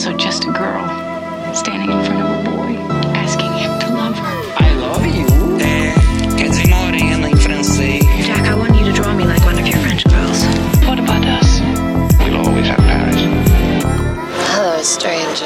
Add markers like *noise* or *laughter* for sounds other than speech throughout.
also just a girl standing in front of a boy, asking him to love her. I love you. É, quer dizer morena em francês. Jack, I want you to draw me like one of your French girls. What about us? We'll always have Paris. Hello, stranger.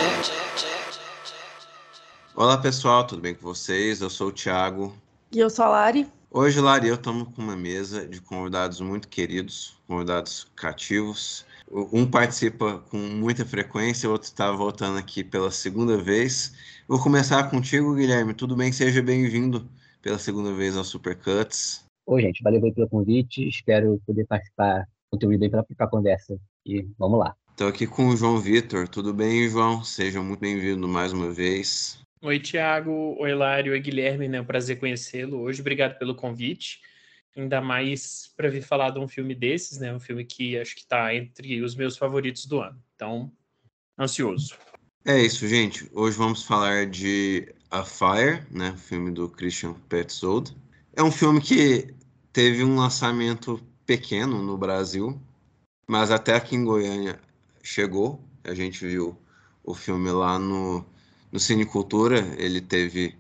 Olá pessoal, tudo bem com vocês? Eu sou o Thiago. E eu sou a Lari. Hoje, Lari, eu estamos com uma mesa de convidados muito queridos, convidados cativos. Um participa com muita frequência, o outro está voltando aqui pela segunda vez. Vou começar contigo, Guilherme. Tudo bem? Seja bem-vindo pela segunda vez ao Supercuts. Oi, gente. Valeu pelo convite. Espero poder participar, contribuir bem para a conversa. E vamos lá. Estou aqui com o João Vitor. Tudo bem, João? Seja muito bem-vindo mais uma vez. Oi, Tiago. Oi, Lário. Oi, Guilherme. É um prazer conhecê-lo hoje. Obrigado pelo convite. Ainda mais para vir falar de um filme desses, né? Um filme que acho que está entre os meus favoritos do ano. Então, ansioso. É isso, gente. Hoje vamos falar de A Fire, né? O filme do Christian Petzold. É um filme que teve um lançamento pequeno no Brasil, mas até aqui em Goiânia chegou. A gente viu o filme lá no no Cine Cultura, ele teve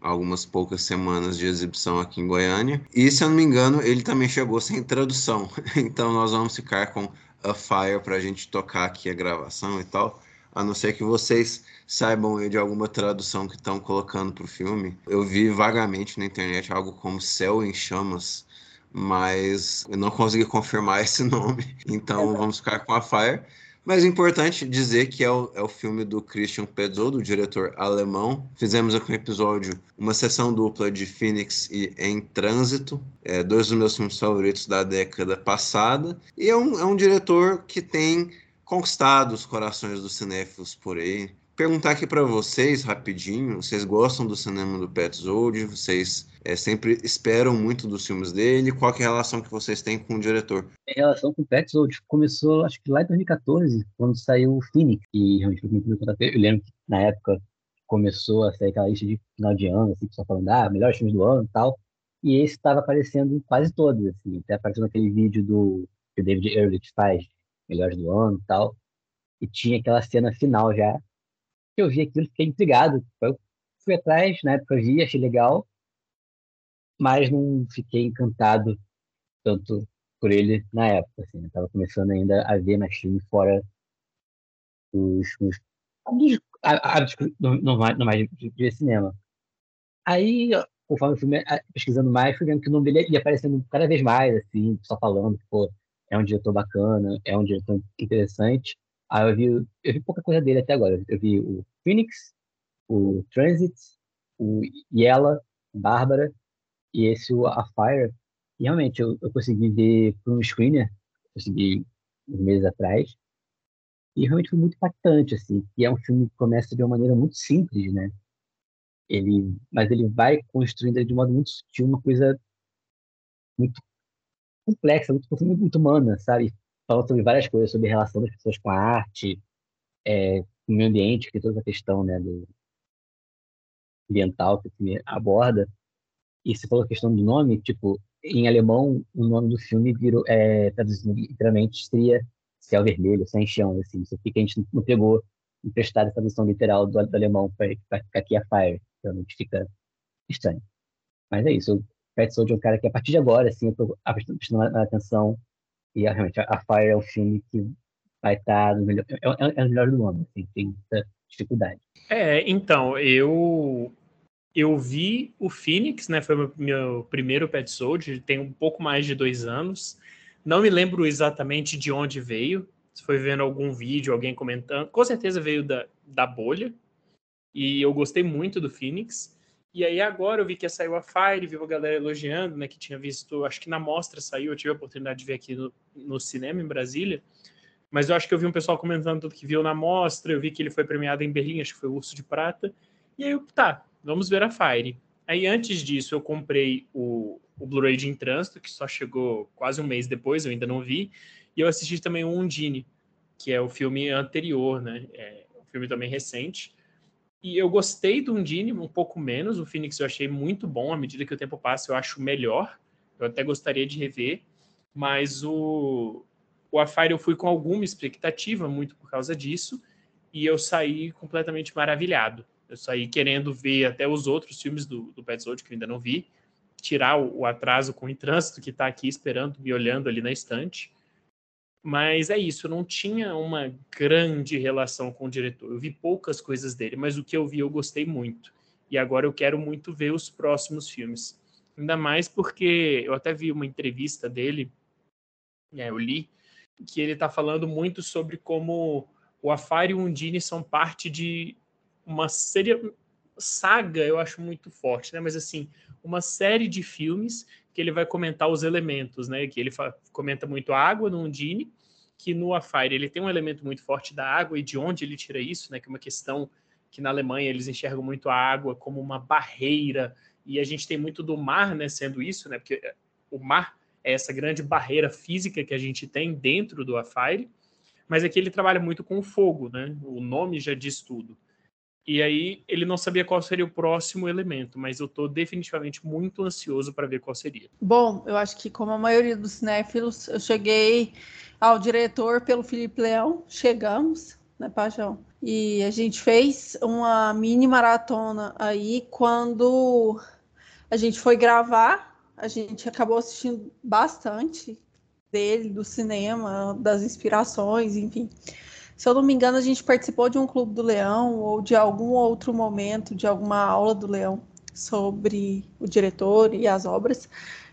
algumas poucas semanas de exibição aqui em Goiânia. E, se eu não me engano, ele também chegou sem tradução. *laughs* Então, nós vamos ficar com A Fire para a gente tocar aqui a gravação e tal. A não ser que vocês saibam de alguma tradução que estão colocando para o filme. Eu vi vagamente na internet algo como Céu em Chamas, mas eu não consegui *laughs* confirmar esse nome. Então, vamos ficar com A Fire. Mas é importante dizer que é o, é o filme do Christian Petzold, do diretor alemão. Fizemos aqui um episódio, uma sessão dupla de Phoenix e Em Trânsito, é, dois dos meus filmes favoritos da década passada. E é um, é um diretor que tem conquistado os corações dos cinéfilos por aí. Perguntar aqui para vocês, rapidinho, vocês gostam do cinema do Petzold? Vocês é, sempre esperam muito dos filmes dele. Qual é a relação que vocês têm com o diretor? A relação com o Petzold começou, acho que lá em 2014, quando saiu o Phoenix. E realmente foi muito Eu lembro que na época começou a sair aquela lista de final de ano, assim, só falando, ah, melhores filmes do ano e tal. E esse estava aparecendo em quase todos, assim. Até apareceu naquele vídeo do que o David Ehrlich faz, melhores do ano e tal. E tinha aquela cena final já. Que eu vi aquilo, fiquei intrigado. Eu fui atrás, na época vi, achei legal mas não fiquei encantado tanto por ele na época. Assim, eu tava começando ainda a ver mais filme fora os, os hábitos normais de, de cinema. Aí, conforme eu fui pesquisando mais, fui vendo que o nome dele ia aparecendo cada vez mais, assim, só falando que, pô, é um diretor bacana, é um diretor interessante. Aí eu vi, eu vi pouca coisa dele até agora. Eu vi o Phoenix, o Transit, o Yella, Bárbara, e esse, A Fire, realmente eu, eu consegui ver por um screener, consegui uns meses atrás, e realmente foi muito impactante, assim, e é um filme que começa de uma maneira muito simples, né? Ele, mas ele vai construindo de um modo muito sutil uma coisa muito complexa, muito profunda, muito humana, sabe? Falando sobre várias coisas, sobre a relação das pessoas com a arte, é, com o meio ambiente, que é toda a questão, né, do ambiental que o filme aborda, e você falou a questão do nome, tipo, em alemão, o nome do filme virou, é, literalmente, seria Céu Vermelho, Sem Chão, assim. Isso aqui que a gente não pegou emprestado a tradução literal do, do alemão para ficar aqui a Fire, realmente fica estranho. Mas é isso, o Pet Soldier é um cara que a partir de agora, assim, eu tô prestando atenção e realmente a Fire é um filme que vai estar no melhor, é, é, é o melhor do ano, assim, tem muita dificuldade. É, então, eu eu vi o Phoenix, né? Foi meu, meu primeiro Pet Soldier, tem um pouco mais de dois anos. Não me lembro exatamente de onde veio. Se foi vendo algum vídeo, alguém comentando. Com certeza veio da, da bolha. E eu gostei muito do Phoenix. E aí agora eu vi que saiu a Fire, vi a galera elogiando, né? Que tinha visto, acho que na mostra saiu, eu tive a oportunidade de ver aqui no, no cinema em Brasília. Mas eu acho que eu vi um pessoal comentando tudo que viu na mostra, eu vi que ele foi premiado em Berlim, acho que foi o Urso de Prata. E aí eu, tá, vamos ver a Fire. Aí antes disso eu comprei o, o Blu-ray de Em Trânsito, que só chegou quase um mês depois, eu ainda não vi. E eu assisti também o Undine, que é o filme anterior, né? É um filme também recente. E eu gostei do Undine um pouco menos. O Phoenix eu achei muito bom. À medida que o tempo passa, eu acho melhor. Eu até gostaria de rever. Mas o, o A Fire eu fui com alguma expectativa, muito por causa disso. e eu saí completamente maravilhado. Eu saí querendo ver até os outros filmes do, do Petzold que eu ainda não vi, tirar o, o atraso com o trânsito que está aqui esperando, me olhando ali na estante. Mas é isso, eu não tinha uma grande relação com o diretor. Eu vi poucas coisas dele, mas o que eu vi eu gostei muito. E agora eu quero muito ver os próximos filmes. Ainda mais porque eu até vi uma entrevista dele, é, eu li, que ele está falando muito sobre como o Afário e o Undine são parte de uma série saga, eu acho muito forte, né? Mas assim, uma série de filmes que ele vai comentar os elementos, né? Que ele comenta muito a água no Undine, que no Afire ele tem um elemento muito forte da água e de onde ele tira isso, né? Que é uma questão que na Alemanha eles enxergam muito a água como uma barreira e a gente tem muito do mar, né? Sendo isso, né? Porque o mar é essa grande barreira física que a gente tem dentro do Afire, mas aqui ele trabalha muito com o fogo, né? O nome já diz tudo. E aí ele não sabia qual seria o próximo elemento, mas eu estou definitivamente muito ansioso para ver qual seria. Bom, eu acho que como a maioria dos cinéfilos, eu cheguei ao diretor pelo Felipe Leão, chegamos, né, Paixão? E a gente fez uma mini maratona aí quando a gente foi gravar, a gente acabou assistindo bastante dele, do cinema, das inspirações, enfim se eu não me engano, a gente participou de um Clube do Leão ou de algum outro momento, de alguma aula do Leão sobre o diretor e as obras.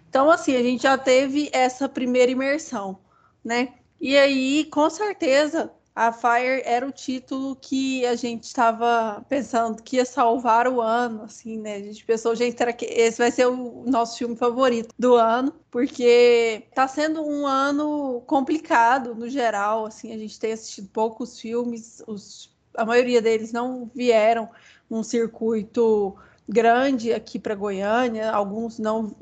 Então, assim, a gente já teve essa primeira imersão, né? E aí, com certeza, a Fire era o título que a gente estava pensando que ia salvar o ano, assim, né? A gente pensou, gente, será que esse vai ser o nosso filme favorito do ano? Porque tá sendo um ano complicado no geral, assim, a gente tem assistido poucos filmes, os, a maioria deles não vieram num circuito grande aqui para Goiânia, alguns não,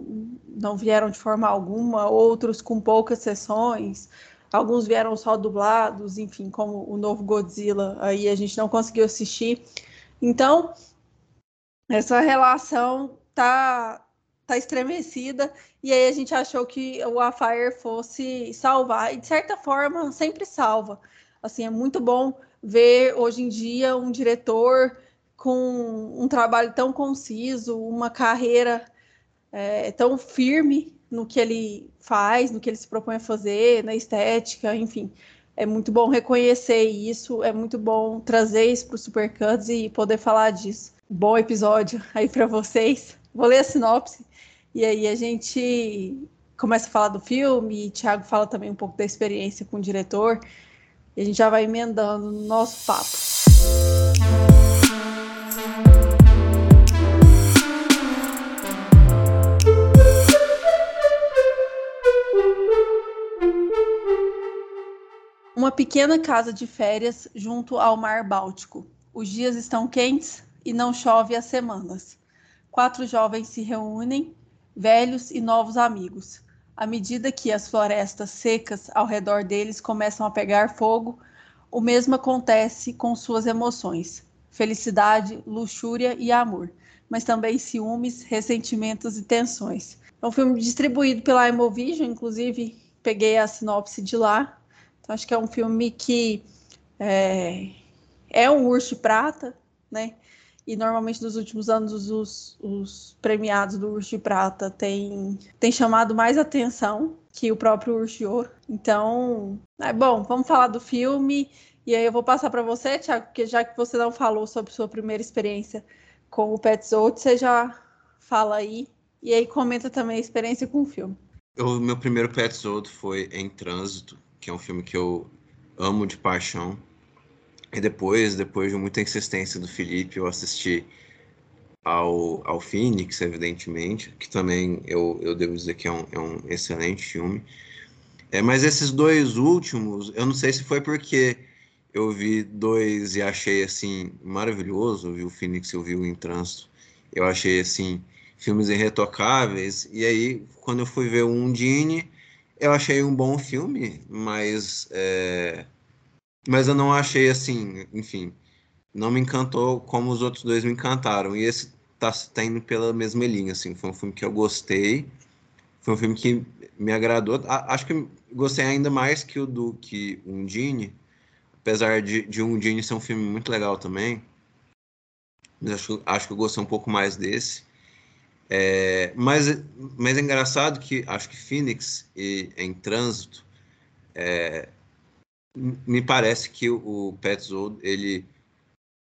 não vieram de forma alguma, outros com poucas sessões. Alguns vieram só dublados, enfim, como o novo Godzilla, aí a gente não conseguiu assistir. Então, essa relação tá tá estremecida e aí a gente achou que o Afire fosse salvar e de certa forma sempre salva. Assim, é muito bom ver hoje em dia um diretor com um trabalho tão conciso, uma carreira é, tão firme no que ele faz, no que ele se propõe a fazer, na estética, enfim. É muito bom reconhecer isso, é muito bom trazer isso para o Supercuts e poder falar disso. Bom episódio *laughs* aí para vocês. Vou ler a sinopse e aí a gente começa a falar do filme, e Thiago fala também um pouco da experiência com o diretor, e a gente já vai emendando no nosso papo. Uma pequena casa de férias junto ao mar Báltico. Os dias estão quentes e não chove há semanas. Quatro jovens se reúnem, velhos e novos amigos. À medida que as florestas secas ao redor deles começam a pegar fogo, o mesmo acontece com suas emoções: felicidade, luxúria e amor, mas também ciúmes, ressentimentos e tensões. É um filme distribuído pela Imovision, inclusive peguei a sinopse de lá. Então, acho que é um filme que é, é um urso de prata, né? E normalmente nos últimos anos os, os premiados do Urso de Prata têm, têm chamado mais atenção que o próprio Urso de Ouro. Então, é bom, vamos falar do filme. E aí eu vou passar para você, Thiago, porque já que você não falou sobre sua primeira experiência com o Pet Zote, você já fala aí. E aí comenta também a experiência com o filme. O meu primeiro Pet Zote foi Em Trânsito, que é um filme que eu amo de paixão. E depois, depois de muita insistência do Felipe, eu assisti ao, ao Phoenix, evidentemente, que também eu, eu devo dizer que é um, é um excelente filme. É, mas esses dois últimos, eu não sei se foi porque eu vi dois e achei assim maravilhoso, eu vi o Phoenix, eu vi o Em Trânsito, eu achei assim filmes irretocáveis. E aí, quando eu fui ver o Undine, eu achei um bom filme, mas é, mas eu não achei assim, enfim, não me encantou como os outros dois me encantaram. E esse tá, tá indo pela mesma linha, assim, foi um filme que eu gostei, foi um filme que me agradou. acho que gostei ainda mais que o do que Undine, apesar de, de Undine ser um filme muito legal também, acho, acho que eu gostei um pouco mais desse. É, mas, mas é engraçado que acho que Phoenix e em Trânsito é, me parece que o, Petzold ele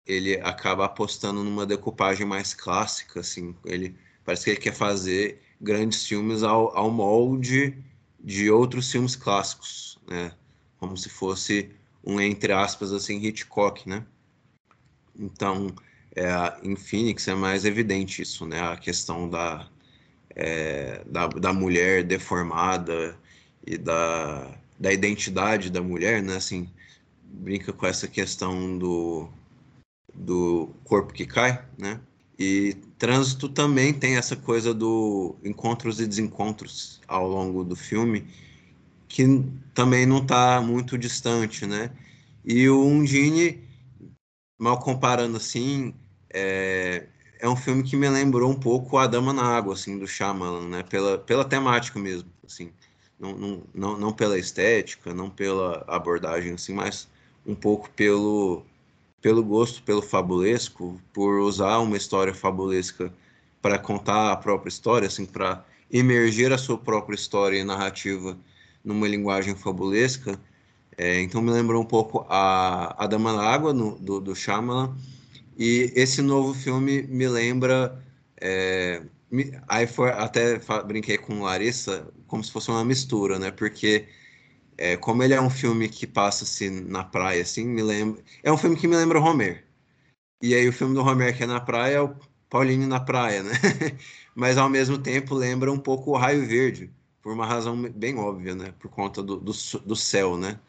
ele acaba apostando numa decupagem mais clássica assim. Ele parece que ele quer fazer grandes filmes ao, ao molde de outros filmes clássicos né? Como se fosse um entre aspas assim Hitchcock né? Então é, em Phoenix é mais evidente isso, né? A questão da, é, da, da, mulher deformada e da, da identidade da mulher, né? Assim, brinca com essa questão do, do corpo que cai, né? E Trânsito também tem essa coisa do encontros e desencontros ao longo do filme, que também não está muito distante, né? E o Undine, mal comparando assim, é, é um filme que me lembrou um pouco A Dama na Água, assim, do Shyamalan, né? Pela, pela temática mesmo, assim. Não, não, não, não pela estética, não pela abordagem, assim, mas um pouco pelo, pelo gosto pelo fabulesco, por usar uma história fabulesca para contar a própria história, assim, para emergir a sua própria história e narrativa numa linguagem fabulesca. É, então me lembrou um pouco a, a Dama na Água, no, do, do Shyamalan, e esse novo filme me lembra. É, aí foi, até brinquei com Larissa como se fosse uma mistura, né? Porque é, como ele é um filme que passa-se na praia, assim, me lembra. É um filme que me lembra Homer. E aí o filme do Homer que é na praia é o Paulinho na praia, né? *laughs* Mas ao mesmo tempo lembra um pouco o Raio Verde, por uma razão bem óbvia, né? Por conta do, do, do céu, né?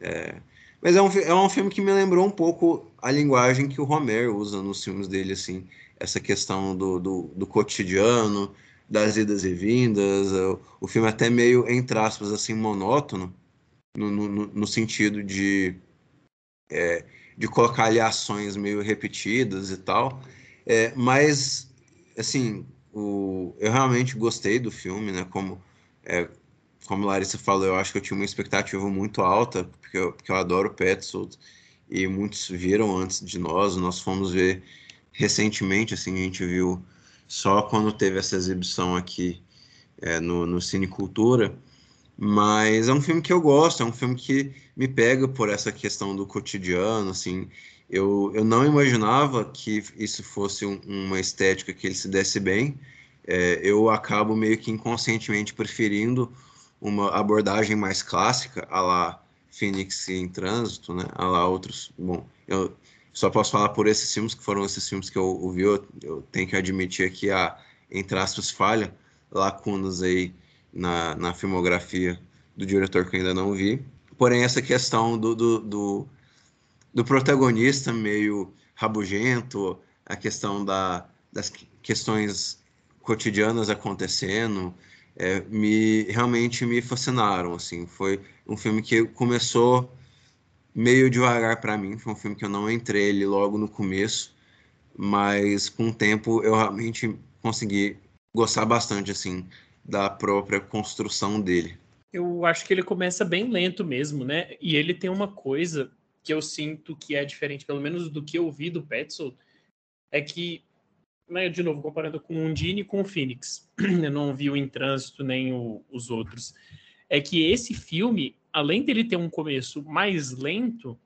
É, mas é um, é um filme que me lembrou um pouco a linguagem que o Romer usa nos filmes dele, assim, essa questão do, do, do cotidiano, das idas e vindas, o, o, filme até meio, entre aspas, assim, monótono, no, no, no sentido de, é, de colocar ali ações meio repetidas e tal, é, mas, assim, o, eu realmente gostei do filme, né, como... É, como a Larissa falou, eu acho que eu tinha uma expectativa muito alta, porque eu, porque eu adoro Petzold, e muitos viram antes de nós, nós fomos ver recentemente, assim, a gente viu só quando teve essa exibição aqui é, no, no Cine Cultura, mas é um filme que eu gosto, é um filme que me pega por essa questão do cotidiano, assim, eu, eu não imaginava que isso fosse um, uma estética que ele se desse bem, é, eu acabo meio que inconscientemente preferindo uma abordagem mais clássica, a lá Phoenix em Trânsito, né? A lá outros. Bom, eu só posso falar por esses filmes, que foram esses filmes que eu ouvi, eu, eu tenho que admitir aqui a, entre aspas, falha, lacunas aí na, na filmografia do diretor que eu ainda não vi. Porém, essa questão do, do, do, do protagonista meio rabugento, a questão da, das questões cotidianas acontecendo, é, me realmente me fascinaram assim. Foi um filme que começou meio devagar para mim foi um filme que eu não entrei ele logo no começo mas com o tempo eu realmente consegui gostar bastante assim da própria construção dele. Eu acho que ele começa bem lento mesmo né? E ele tem uma coisa que eu sinto que é diferente pelo menos do que eu vi do Petzold é que né, de novo, comparando com o Undine e com o Phoenix, *clears throat* eu não vi o Em Trânsito nem o, os outros, é que esse filme, além dele ter um começo mais lento,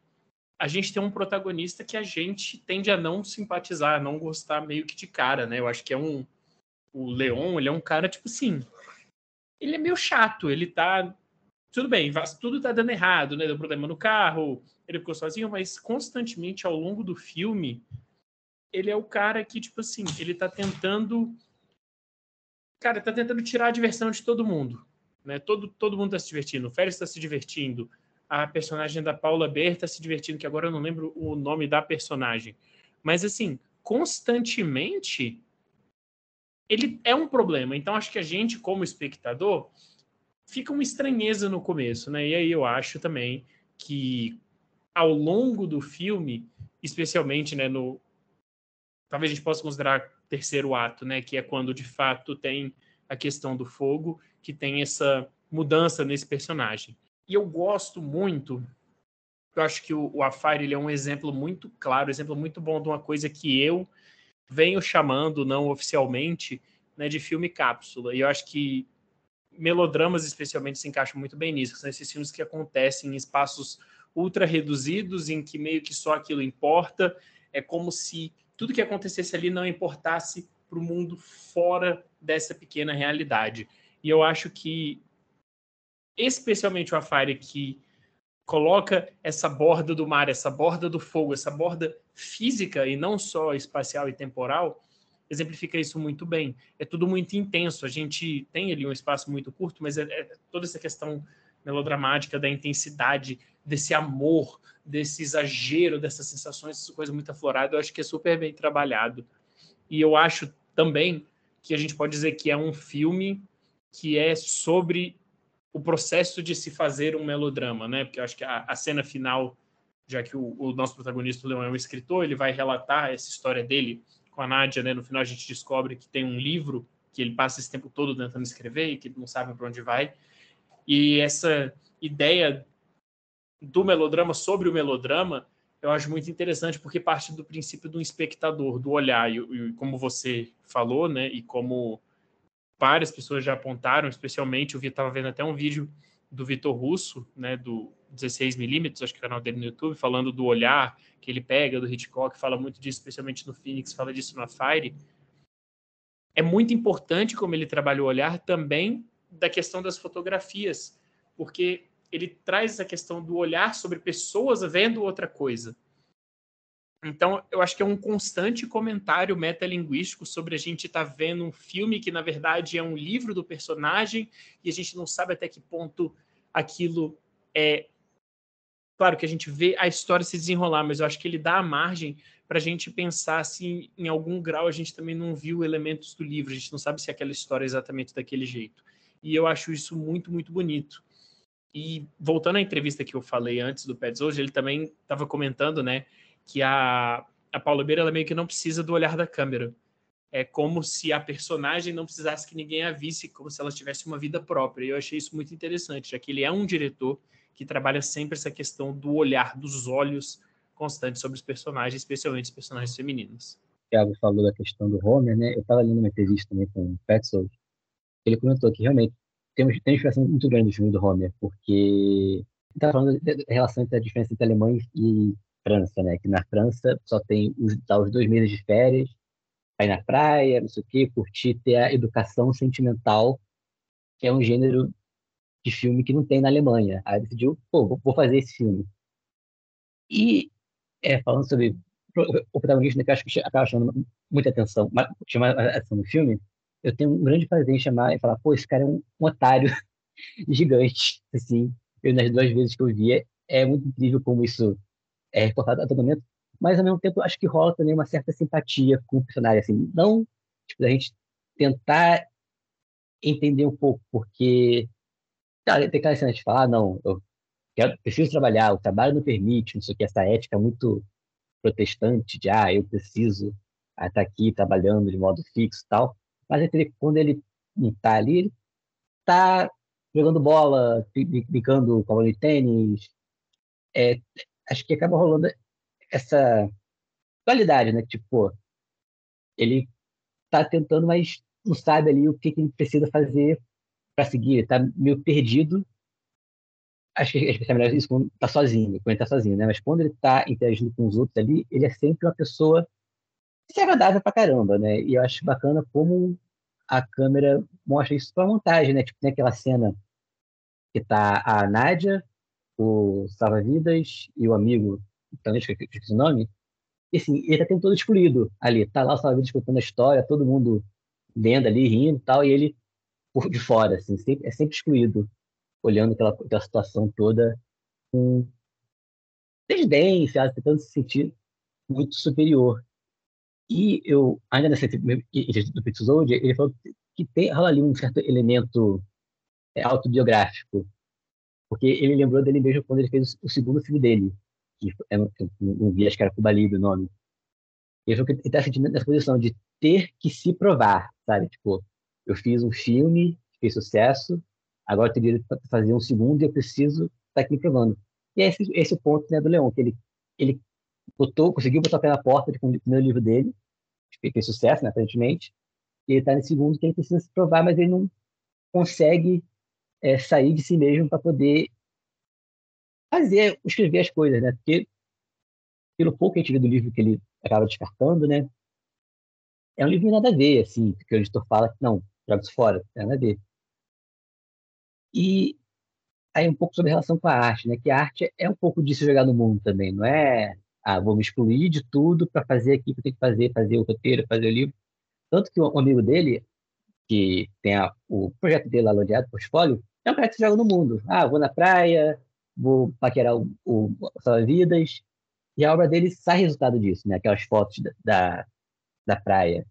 a gente tem um protagonista que a gente tende a não simpatizar, a não gostar meio que de cara, né? Eu acho que é um. O Leon, ele é um cara, tipo assim. Ele é meio chato, ele tá. Tudo bem, tudo tá dando errado, né? Deu problema no carro, ele ficou sozinho, mas constantemente ao longo do filme, ele é o cara que, tipo assim, ele tá tentando. Cara, tá tentando tirar a diversão de todo mundo. Né? Todo, todo mundo tá se divertindo. O Félix tá se divertindo. A personagem da Paula Ber tá se divertindo, que agora eu não lembro o nome da personagem. Mas, assim, constantemente ele é um problema. Então, acho que a gente, como espectador, fica uma estranheza no começo, né? E aí eu acho também que ao longo do filme, especialmente né, no, talvez a gente possa considerar terceiro ato, né, que é quando de fato tem a questão do fogo, que tem essa mudança nesse personagem. E eu gosto muito eu acho que o, o ele é um exemplo muito claro, exemplo muito bom de uma coisa que eu venho chamando, não oficialmente, né, de filme cápsula. E eu acho que melodramas, especialmente, se encaixam muito bem nisso. São esses filmes que acontecem em espaços ultra reduzidos, em que meio que só aquilo importa. É como se tudo que acontecesse ali não importasse para o mundo fora dessa pequena realidade. E eu acho que, especialmente o Afire, que coloca essa borda do mar, essa borda do fogo, essa borda física e não só espacial e temporal, exemplifica isso muito bem. É tudo muito intenso. A gente tem ali um espaço muito curto, mas é, é toda essa questão melodramática da intensidade, desse amor, desse exagero, dessas sensações, essa coisa muito aflorada, eu acho que é super bem trabalhado. E eu acho também que a gente pode dizer que é um filme que é sobre o processo de se fazer um melodrama, né? Porque eu acho que a, a cena final, já que o, o, nosso protagonista, o Leão, é um escritor, ele vai relatar essa história dele com a Nádia, né? No final a gente descobre que tem um livro que ele passa esse tempo todo tentando escrever e que não sabe para onde vai. E essa ideia do melodrama sobre o melodrama, eu acho muito interessante porque parte do princípio do espectador, do olhar, e, e como você falou, né, e como várias pessoas já apontaram, especialmente eu estava vendo até um vídeo do Vitor Russo, né, do 16mm, acho que é o canal dele no YouTube, falando do olhar que ele pega do Hitchcock, fala muito disso, especialmente no Phoenix, fala disso no Fire. É muito importante como ele trabalha o olhar também da questão das fotografias, porque ele traz essa questão do olhar sobre pessoas vendo outra coisa. Então, eu acho que é um constante comentário metalinguístico sobre a gente estar tá vendo um filme que, na verdade, é um livro do personagem e a gente não sabe até que ponto aquilo é. Claro que a gente vê a história se desenrolar, mas eu acho que ele dá a margem para a gente pensar se, em algum grau, a gente também não viu elementos do livro, a gente não sabe se aquela história é exatamente daquele jeito. E eu acho isso muito, muito bonito. E voltando à entrevista que eu falei antes do Pets hoje, ele também estava comentando, né, que a, a Paula Beira ela meio que não precisa do olhar da câmera. É como se a personagem não precisasse que ninguém a visse, como se ela tivesse uma vida própria. E eu achei isso muito interessante, já que ele é um diretor que trabalha sempre essa questão do olhar, dos olhos constantes sobre os personagens, especialmente os personagens femininos. O Thiago falou da questão do Homer, né? Eu estava lendo uma entrevista também com o Petzold. Ele comentou que realmente tem uma inspiração muito grande no filme do Homer, porque está falando da relação entre a diferença entre Alemanha e França, né? Que na França só tem os, tá, os dois meses de férias, ir na praia, não sei o quê, curtir, ter a educação sentimental, que é um gênero de filme que não tem na Alemanha. Aí decidiu, pô, vou fazer esse filme. E, é, falando sobre o protagonista, né, que eu acho que acaba chamando muita atenção, chama atenção no filme, eu tenho um grande prazer em chamar e falar, pô, esse cara é um, um otário *laughs* gigante, assim. Eu, nas duas vezes que eu vi, é, é muito incrível como isso é reportado a todo momento, mas ao mesmo tempo acho que rola também uma certa simpatia com o personagem, assim, não tipo, a gente tentar entender um pouco, porque tá, tem aquela cena de falar, ah, não, eu quero, preciso trabalhar, o trabalho não permite, não sei o que, essa ética muito protestante de, ah, eu preciso estar aqui trabalhando de modo fixo e tal, mas ele, quando ele não está ali, ele está jogando bola, brincando com a de tênis. É, acho que acaba rolando essa qualidade, né? Tipo, ele está tentando, mas não sabe ali o que, que ele precisa fazer para seguir. Está meio perdido. Acho que é melhor isso quando está sozinho, quando ele está sozinho, né? Mas quando ele está interagindo com os outros ali, ele é sempre uma pessoa isso é agradável pra caramba, né? E eu acho bacana como a câmera mostra isso pra montagem, né? Tipo, tem aquela cena que tá a Nádia, o Salva-Vidas e o amigo, também esqueci o nome, e assim, ele tá tendo todo excluído ali. Tá lá o Salva-Vidas contando a história, todo mundo lendo ali, rindo e tal, e ele por de fora, assim, sempre, é sempre excluído, olhando aquela, aquela situação toda com desdém, tentando se sentir muito superior. E eu, ainda nessa do episódio, ele falou que tem rola ali um certo elemento é, autobiográfico, porque ele lembrou dele mesmo quando ele fez o segundo filme dele, que é, eu não vi, acho que era Cuba Libre o nome. Ele falou que ele está sentindo nessa posição de ter que se provar, sabe? Tipo, eu fiz um filme, fez sucesso, agora eu teria que fazer um segundo e eu preciso estar tá aqui provando. E é esse, esse o ponto né, do Leon, que ele, ele botou, conseguiu botar o pé na porta com o primeiro livro dele, que fez sucesso, né, aparentemente, e ele está no segundo que ele precisa se provar, mas ele não consegue é, sair de si mesmo para poder fazer, escrever as coisas, né? Porque pelo pouco que a gente vê do livro que ele acaba descartando, né? É um livro nada a ver, assim, porque o editor fala que não, joga isso fora, é nada a ver. E aí um pouco sobre a relação com a arte, né? Que a arte é um pouco disso jogar no mundo também, não é ah, vou me excluir de tudo para fazer aqui, que eu tenho que fazer, fazer o roteiro, fazer o livro. Tanto que um amigo dele, que tem a, o projeto dele lá lodeado, portfólio, é um cara que se joga no mundo. Ah, vou na praia, vou paquerar o, o, o Salva-Vidas, e a obra dele sai resultado disso, né? Aquelas fotos da, da, da praia.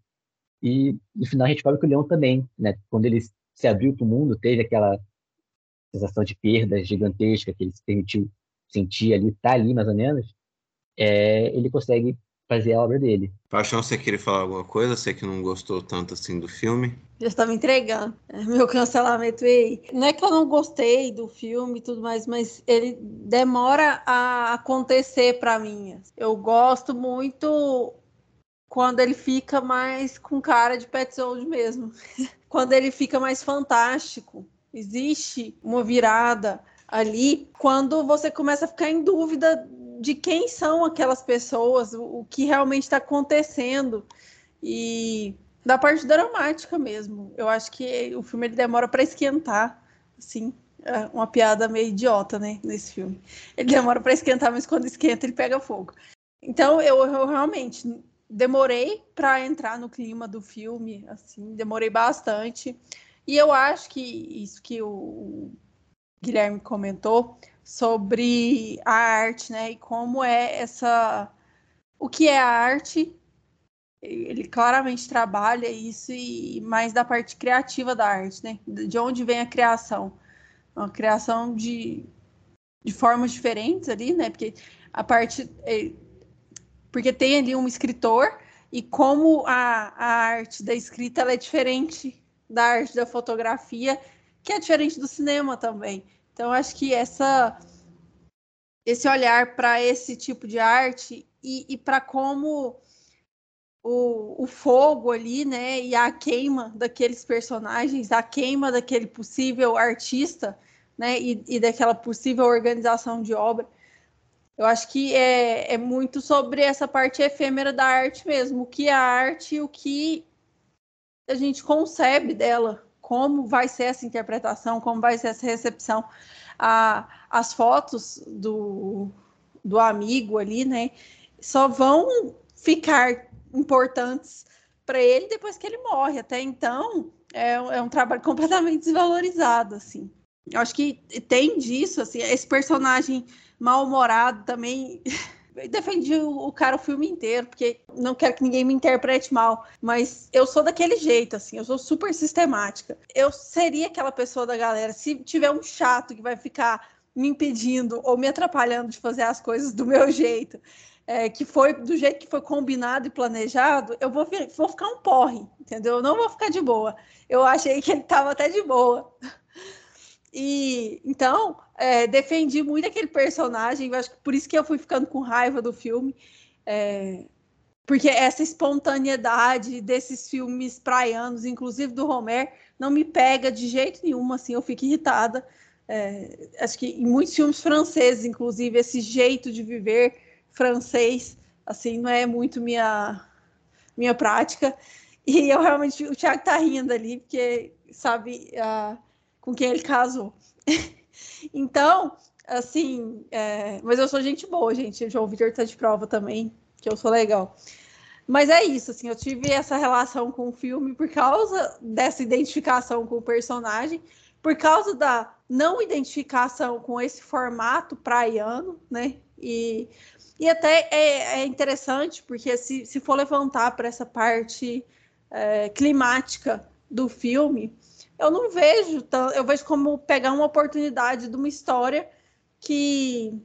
E no final a gente fala que o Leão também, né? Quando ele se abriu para o mundo, teve aquela sensação de perda gigantesca que ele se permitiu sentir ali, tá ali mais ou menos, é, ele consegue fazer a obra dele. Paixão, você queria falar alguma coisa? Você que não gostou tanto assim do filme? Já estava entregando. É, *laughs* meu cancelamento aí. Não é que eu não gostei do filme e tudo mais, mas ele demora a acontecer para mim. Eu gosto muito quando ele fica mais com cara de Pet Zone mesmo. *laughs* quando ele fica mais fantástico. Existe uma virada ali quando você começa a ficar em dúvida de quem são aquelas pessoas, o, o que realmente está acontecendo e da parte dramática mesmo. Eu acho que o filme ele demora para esquentar, assim, é uma piada meio idiota, né, nesse filme. Ele demora para esquentar, mas quando esquenta ele pega fogo. Então eu, eu realmente demorei para entrar no clima do filme, assim, demorei bastante. E eu acho que isso que o Guilherme comentou sobre a arte, né? E como é essa. O que é a arte? Ele claramente trabalha isso e mais da parte criativa da arte, né? De onde vem a criação? Uma criação de, de formas diferentes ali, né? Porque a parte. É, porque tem ali um escritor e como a, a arte da escrita é diferente da arte da fotografia, que é diferente do cinema também. Então, acho que essa, esse olhar para esse tipo de arte e, e para como o, o, fogo ali, né, e a queima daqueles personagens, a queima daquele possível artista, né, e, e daquela possível organização de obra. Eu acho que é, é muito sobre essa parte efêmera da arte mesmo, o que é a arte e o que a gente concebe dela, como vai ser essa interpretação, como vai ser essa recepção. A, as fotos do, do amigo ali, né, só vão ficar importantes para ele depois que ele morre. Até então, é, é um trabalho *laughs* completamente desvalorizado, assim. Eu acho que tem disso, assim, esse personagem mal-humorado também *laughs* defendi o, cara o filme inteiro, porque não quero que ninguém me interprete mal, mas eu sou daquele jeito, assim, eu sou super sistemática. Eu seria aquela pessoa da galera, se tiver um chato que vai ficar me impedindo ou me atrapalhando de fazer as coisas do meu jeito, é, que foi do jeito que foi combinado e planejado, eu vou, vou ficar um porre, entendeu? Eu não vou ficar de boa. Eu achei que ele estava até de boa. E então é, defendi muito aquele personagem. Acho que por isso que eu fui ficando com raiva do filme. É, porque essa espontaneidade desses filmes praianos, inclusive do Homer, não me pega de jeito nenhum, assim, eu fico irritada. É, acho que em muitos filmes franceses, inclusive, esse jeito de viver francês, assim, não é muito minha, minha prática. E eu realmente, o Thiago tá rindo ali, porque, sabe, com quem ele casou. *laughs* então, assim, é... mas eu sou gente boa, gente. O João Vitor tá de prova também, que eu sou legal. Mas é isso, assim, eu tive essa relação com o filme por causa dessa identificação com o personagem, por causa da não identificação com esse formato praiano, né? E, e até é, é interessante, porque se, se for levantar para essa parte é, climática do filme, eu não vejo, eu vejo como pegar uma oportunidade de uma história que,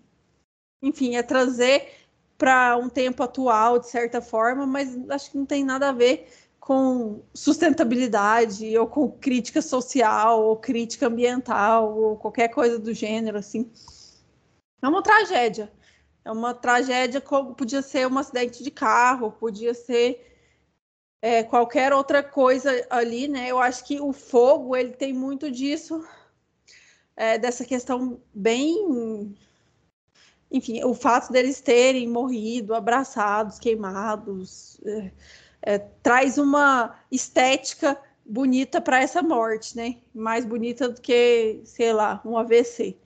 enfim, é trazer para um tempo atual, de certa forma, mas acho que não tem nada a ver com sustentabilidade ou com crítica social ou crítica ambiental ou qualquer coisa do gênero, assim. É uma tragédia. É uma tragédia, como podia ser um acidente de carro, podia ser é, qualquer outra coisa ali, né? Eu acho que o fogo ele tem muito disso, é, dessa questão bem, enfim, o fato deles terem morrido, abraçados, queimados, é, é traz uma estética bonita para essa morte, né? Mais bonita do que, sei lá, um AVC.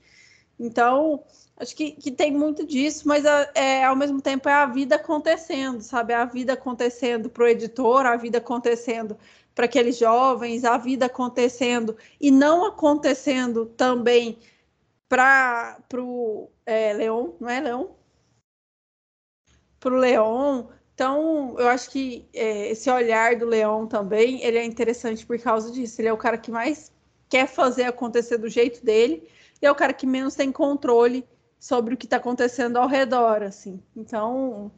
Então, acho que, que tem muito disso, mas é, ao mesmo tempo é a vida acontecendo, sabe? A vida acontecendo para o editor, a vida acontecendo para aqueles jovens, a vida acontecendo e não acontecendo também para o é, Leon, não é Leon? Para o Leon. Então, eu acho que é, esse olhar do Leon também, ele é interessante por causa disso. Ele é o cara que mais quer fazer acontecer do jeito dele e é o cara que menos tem controle sobre o que está acontecendo ao redor, assim. Então,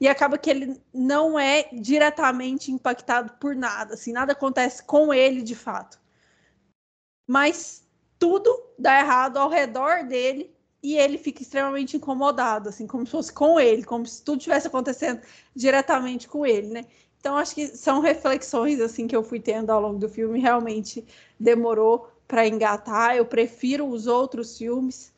e acaba que ele não é diretamente impactado por nada, assim, nada acontece com ele de fato. Mas tudo dá errado ao redor dele e ele fica extremamente incomodado, assim, como se fosse com ele, como se tudo estivesse acontecendo diretamente com ele, né? Então acho que são reflexões assim que eu fui tendo ao longo do filme, realmente demorou para engatar. Eu prefiro os outros filmes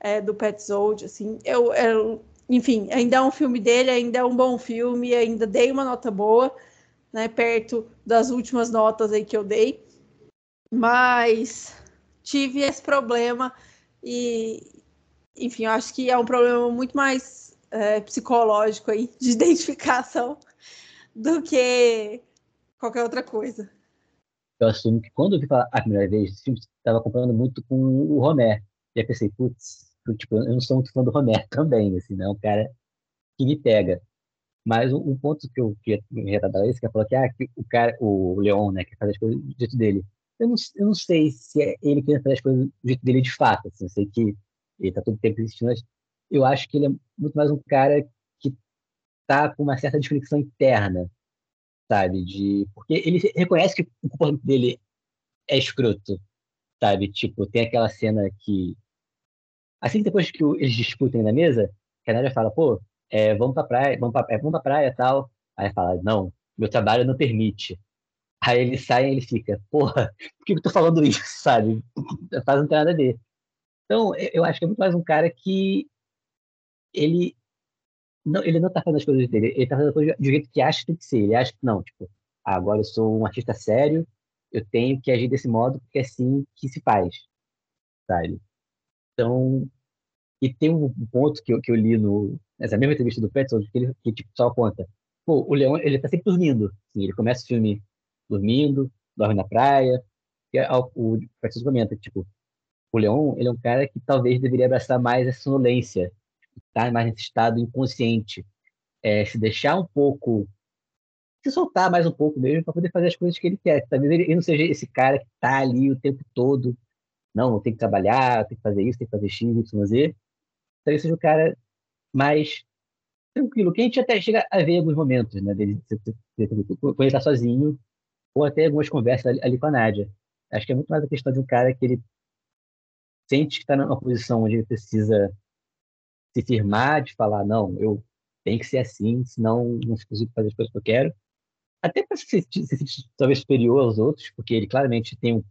é, do Petzold, assim. Eu, eu, enfim, ainda é um filme dele, ainda é um bom filme, ainda dei uma nota boa, né, perto das últimas notas aí que eu dei. Mas tive esse problema e, enfim, eu acho que é um problema muito mais é, psicológico aí de *laughs* identificação do que qualquer outra coisa eu assumo que quando eu vi a primeira vez, estava comprando muito com o Romé. E aí pensei, putz, tipo, eu não sou muito fã do Romé *laughs* também, assim, não é um cara que me pega. Mas um, ponto que eu queria retratar isso, que é falar que, ah, que o cara, o Leon, né, que faz as coisas do jeito dele. Eu não, eu não sei se é ele que fazer as coisas do jeito dele de fato, assim, eu sei que ele tá todo tempo existindo, mas eu acho que ele é muito mais um cara que tá com uma certa desconexão interna, sabe? De, porque ele reconhece que o comportamento dele é escroto, sabe? Tipo, tem aquela cena que. Assim que depois que eles discutem na mesa, a Nádia fala, pô, é, vamos pra praia, vamos pra, é, vamos pra praia e tal. Aí fala, não, meu trabalho não permite. Aí ele sai e ele fica, porra, por que eu tô falando isso, *laughs* sabe? Faz não tem nada a ver. Então, eu acho que é muito mais um cara que ele não, ele não tá fazendo as coisas dele, ele tá fazendo as coisas do jeito que acha que tem que ser. Ele acha que não, tipo, ah, agora eu sou um artista sério, eu tenho que agir desse modo porque é assim que se faz, sabe? Então, e tem um ponto que eu, que eu li no, nessa mesma entrevista do Petson, que ele que, tipo, só conta. Pô, o Leão, ele tá sempre dormindo. Assim, ele começa o filme dormindo, dorme na praia. E o Petson comenta, tipo, o Leão, ele é um cara que talvez deveria abraçar mais a sonolência tá mais nesse estado inconsciente, é, se deixar um pouco, se soltar mais um pouco mesmo para poder fazer as coisas que ele quer. Talvez ele não seja esse cara que está ali o tempo todo, não, tenho que trabalhar, tenho que fazer isso, tenho que fazer X, Y, Z. Talvez seja o cara mais tranquilo, que a gente até chega a ver alguns momentos, né, dele quando ele está sozinho, ou até algumas conversas ali, ali, com a Nádia. Acho que é muito mais a questão de um cara que ele sente que está numa posição onde ele precisa se firmar, de falar, não, eu tenho que ser assim, senão não consigo fazer as coisas que eu quero. Até para se sentir talvez superior aos outros, porque ele claramente tem um,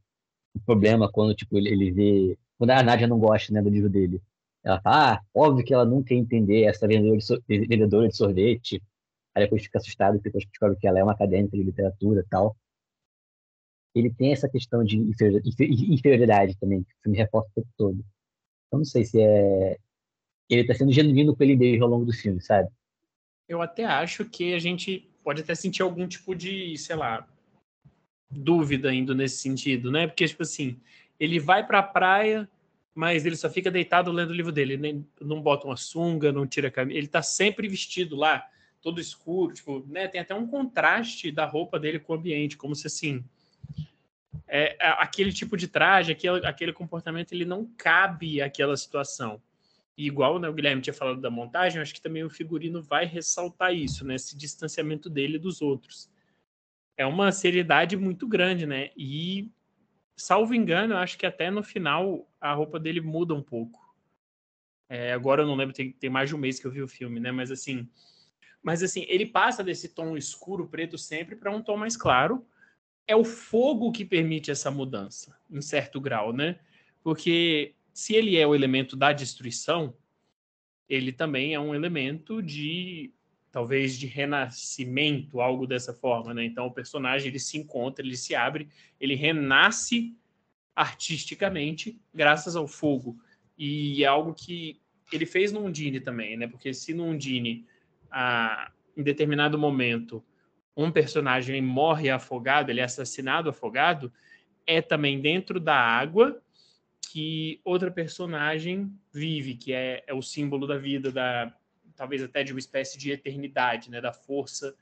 problema quando tipo, ele, ele vê. Quando a Nádia não gosta né, do livro dele. Ela fala, ah, óbvio que ela nunca ia entender essa vendedora de, so vendedora de sorvete. Aí depois fica assustado, e depois descobre que ela é uma acadêmica de literatura tal. Ele tem essa questão de inferioridade também, que o filme reforça o tempo todo. Eu não sei se é ele tá sendo genuíno com ele mesmo ao longo do filme, sabe? Eu até acho que a gente pode até sentir algum tipo de, sei lá, dúvida indo nesse sentido, né? Porque, tipo assim, ele vai pra praia, mas ele só fica deitado lendo o livro dele. Ele não bota uma sunga, não tira a camisa. Ele tá sempre vestido lá, todo escuro, tipo, né? Tem até um contraste da roupa dele com o ambiente, como se assim. É, aquele tipo de traje, aquele, aquele comportamento, ele não cabe àquela situação. E igual né, o Guilherme tinha falado da montagem, acho que também o figurino vai ressaltar isso, né? Esse distanciamento dele dos outros. É uma seriedade muito grande, né? E, salvo engano, eu acho que até no final a roupa dele muda um pouco. É, agora eu não lembro, tem, tem mais de um mês que eu vi o filme, né? Mas assim, mas assim, ele passa desse tom escuro, preto sempre para um tom mais claro. É o fogo que permite essa mudança, em certo grau, né? Porque se ele é o elemento da destruição, ele também é um elemento de talvez de renascimento, algo dessa forma, né? Então o personagem ele se encontra, ele se abre, ele renasce artisticamente graças ao fogo. E é algo que ele fez no Undine também, né? Porque se no Undine, a, em determinado momento, um personagem morre afogado, ele é assassinado afogado, é também dentro da água que outra personagem vive, que é, é o símbolo da vida, da talvez até de uma espécie de eternidade, né? Da força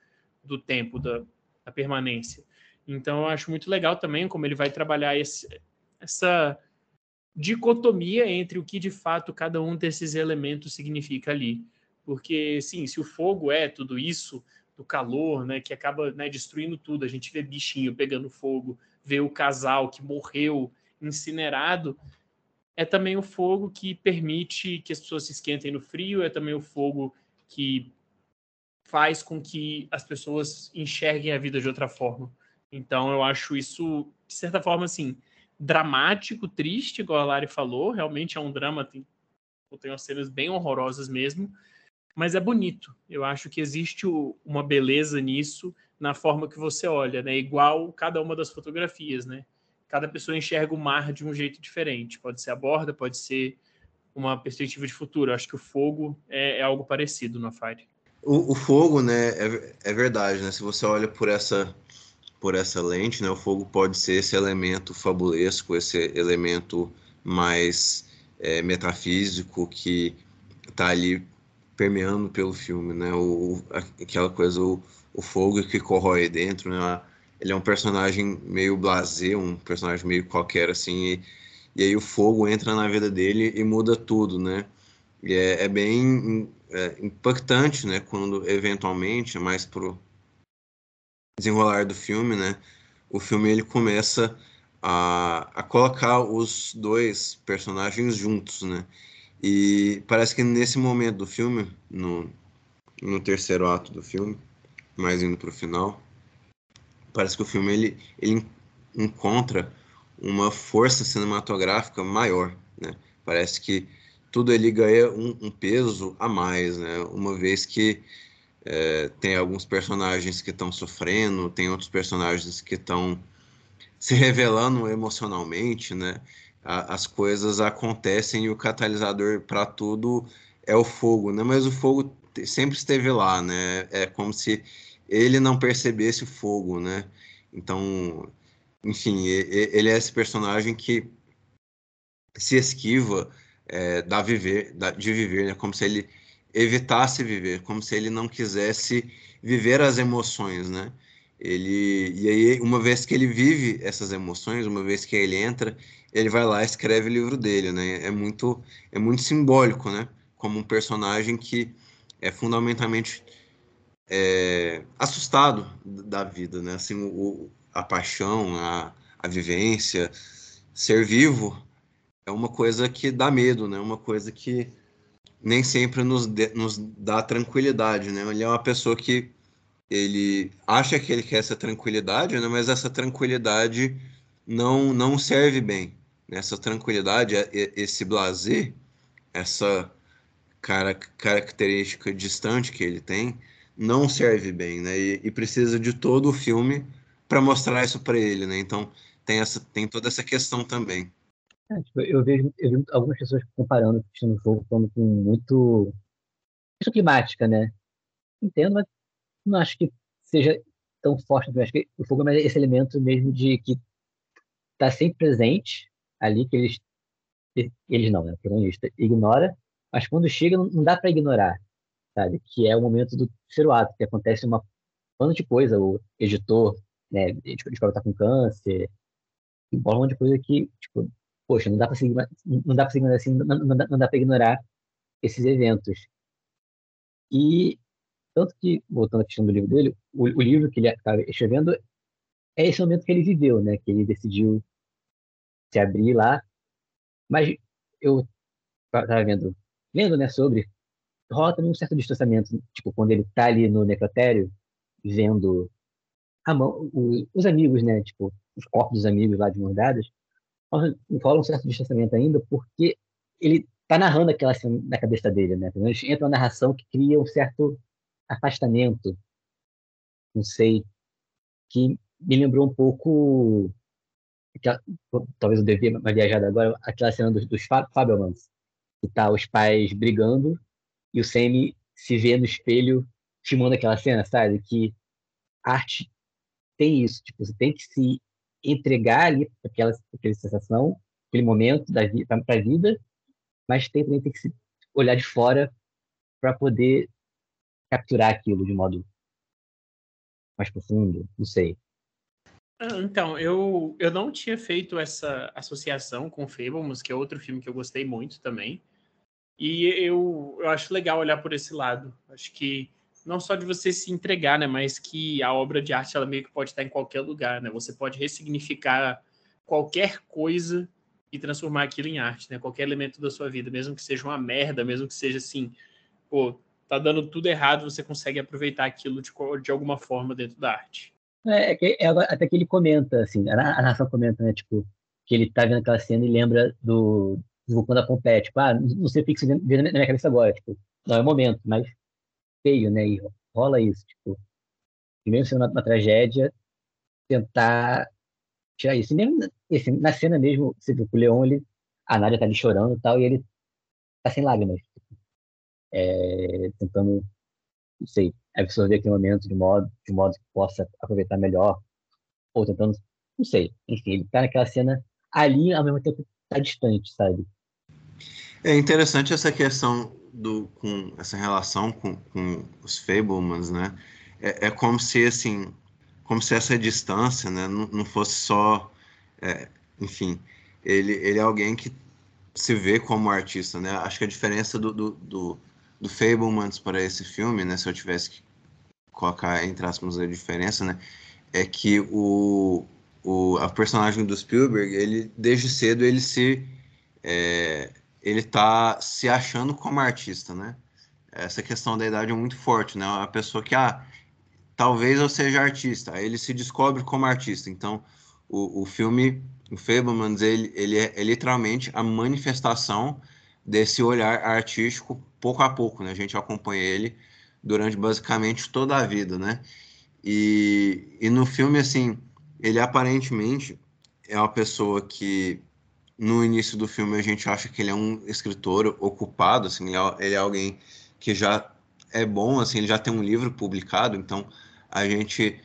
do tempo, da, da permanência. Então, eu acho muito legal também como ele vai trabalhar esse, essa dicotomia entre o que de fato cada um desses elementos significa ali. Porque, sim, se o fogo é tudo isso, do calor, né, que acaba né, destruindo tudo, a gente vê bichinho pegando fogo, vê o casal que morreu incinerado, é também o fogo que permite que as pessoas se esquentem no frio, é também o fogo que faz com que as pessoas enxerguem a vida de outra forma. Então, eu acho isso, de certa forma, assim, dramático, triste, igual a Lari falou. Realmente é um drama, tem, tem umas cenas bem horrorosas mesmo, mas é bonito. Eu acho que existe o, uma beleza nisso, na forma que você olha, né? Igual cada uma das fotografias, né? Cada pessoa enxerga o mar de um jeito diferente. Pode ser a borda, pode ser uma perspectiva de futuro. Eu acho que o fogo é, é algo parecido no Fire. O, o, fogo, né, é, é verdade, né? Se você olha por essa por essa lente, né, o fogo pode ser esse elemento fabulesco, esse elemento mais é, metafísico que está ali permeando pelo filme, né, o, aquela coisa, o, o fogo que corrói dentro, né, ele é um personagem meio blasé, um personagem meio qualquer, assim, e, e aí o fogo entra na vida dele e muda tudo, né, e é, é bem é, impactante, né, quando eventualmente, mais pro desenrolar do filme, né? O filme ele começa a, a colocar os dois personagens juntos, né? E parece que nesse momento do filme, no, no terceiro ato do filme, mais indo para o final, parece que o filme ele, ele encontra uma força cinematográfica maior, né? Parece que tudo ele ganha um, um peso a mais, né? Uma vez que é, tem alguns personagens que estão sofrendo, tem outros personagens que estão se revelando emocionalmente, né? A, as coisas acontecem e o catalisador para tudo é o fogo, né? Mas o fogo sempre esteve lá, né? É como se ele não percebesse o fogo, né? Então, enfim, ele é esse personagem que se esquiva é, da viver, da, de viver, né? Como se ele evitasse viver, como se ele não quisesse viver as emoções, né? Ele e aí uma vez que ele vive essas emoções, uma vez que ele entra, ele vai lá e escreve o livro dele, né? É muito é muito simbólico, né? Como um personagem que é fundamentalmente é, assustado da vida, né? Assim, o, a paixão, a, a vivência, ser vivo é uma coisa que dá medo, né? Uma coisa que nem sempre nos, de, nos dá tranquilidade, né? Ele é uma pessoa que ele acha que ele quer essa tranquilidade, né? Mas essa tranquilidade não não serve bem. Né? Essa tranquilidade, esse blazer, essa cara, característica distante que ele tem, não serve bem, né? E, e precisa de todo o filme para mostrar isso para ele, né? Então tem essa tem toda essa questão também. É, tipo, eu, vejo, eu vejo algumas pessoas comparando o Fogo como com muito. questão climática, né? Entendo, mas não acho que seja tão forte. Eu acho que o fogo é esse elemento mesmo de que está sempre presente ali, que eles. Eles não, né? O protagonista ignora, mas quando chega não dá para ignorar, sabe? Que é o momento do terceiro ato, que acontece uma um monte de coisa. O editor, né? Descobre tá com câncer, um monte de coisa que, tipo, poxa, não dá para seguir, não dá para seguir assim, não, não, dá, dá para ignorar esses eventos. E tanto que, voltando à questão do livro dele, o, o livro que ele estava escrevendo é esse momento que ele viveu, né? Que ele decidiu se abrir lá. Mas eu estava vendo lendo, né, sobre, rola também um certo distanciamento, tipo, quando ele tá ali no necrotério, vendo a mão, o, os amigos, né, tipo, os corpos dos amigos lá de mãos dadas, rola um certo distanciamento ainda, porque ele tá narrando aquela cena na cabeça dele, né? Pelo menos entra uma narração que cria um certo afastamento, não sei, que me lembrou um pouco, aquela, talvez eu devia mais viajado agora, aquela cena dos, dos Fabelmans, que tá os pais brigando e o Sammy se vê no espelho filmando aquela cena, sabe? Que arte tem isso, tipo, você tem que se entregar ali para aquela, aquela sensação, aquele momento da vida, para a vida, mas tem, também tem que se olhar de fora para poder capturar aquilo de modo mais profundo, não sei. Ah, então, eu, eu não tinha feito essa associação com Fablemans, que é outro filme que eu gostei muito também. E eu, eu acho legal olhar por esse lado. Acho que não só de você se entregar, né, mas que a obra de arte ela meio que pode estar em qualquer lugar, né? Você pode ressignificar qualquer coisa e transformar aquilo em arte, né? Qualquer elemento da sua vida, mesmo que seja uma merda, mesmo que seja assim, pô, tá dando tudo errado, você consegue aproveitar aquilo de, de alguma forma dentro da arte. É, é, é até que ele comenta, assim, a, a narração comenta, né, tipo, que ele tá vendo aquela cena e lembra do, do vulcão da Pompeia, tipo, ah, não sei o que você vê na minha cabeça agora, tipo, não é o momento, mas feio, né, e rola isso, tipo, mesmo sendo uma, uma tragédia, tentar tirar isso. E mesmo assim, na cena mesmo, você viu o Leon, ele, a Nádia tá ali chorando e tal, e ele tá sem lágrimas. É, tentando, não sei, absorver aquele momento de modo, de modo que possa aproveitar melhor, ou tentando, não sei, enfim, ele tá naquela cena ali, ao mesmo tempo tá distante, sabe? É interessante essa questão do com essa relação com, com os Fablemans, né? É, é como se assim como se essa distância né, não, não fosse só, é, enfim, ele, ele é alguém que se vê como artista, né? Acho que a diferença do, do, do, do Fablemans para esse filme, né, se eu tivesse que colocar entre aspas a diferença, né, é que o, o a personagem do Spielberg, ele desde cedo ele se é, ele tá se achando como artista, né? Essa questão da idade é muito forte, né? A pessoa que ah, talvez eu seja artista. Aí ele se descobre como artista. Então, o, o filme, o Fablemans, ele, ele é, é, literalmente a manifestação desse olhar artístico pouco a pouco, né? A gente acompanha ele durante basicamente toda a vida, né? E, e no filme, assim, ele aparentemente é uma pessoa que no início do filme a gente acha que ele é um escritor ocupado, assim, ele é, ele é alguém que já é bom, assim, ele já tem um livro publicado, então a gente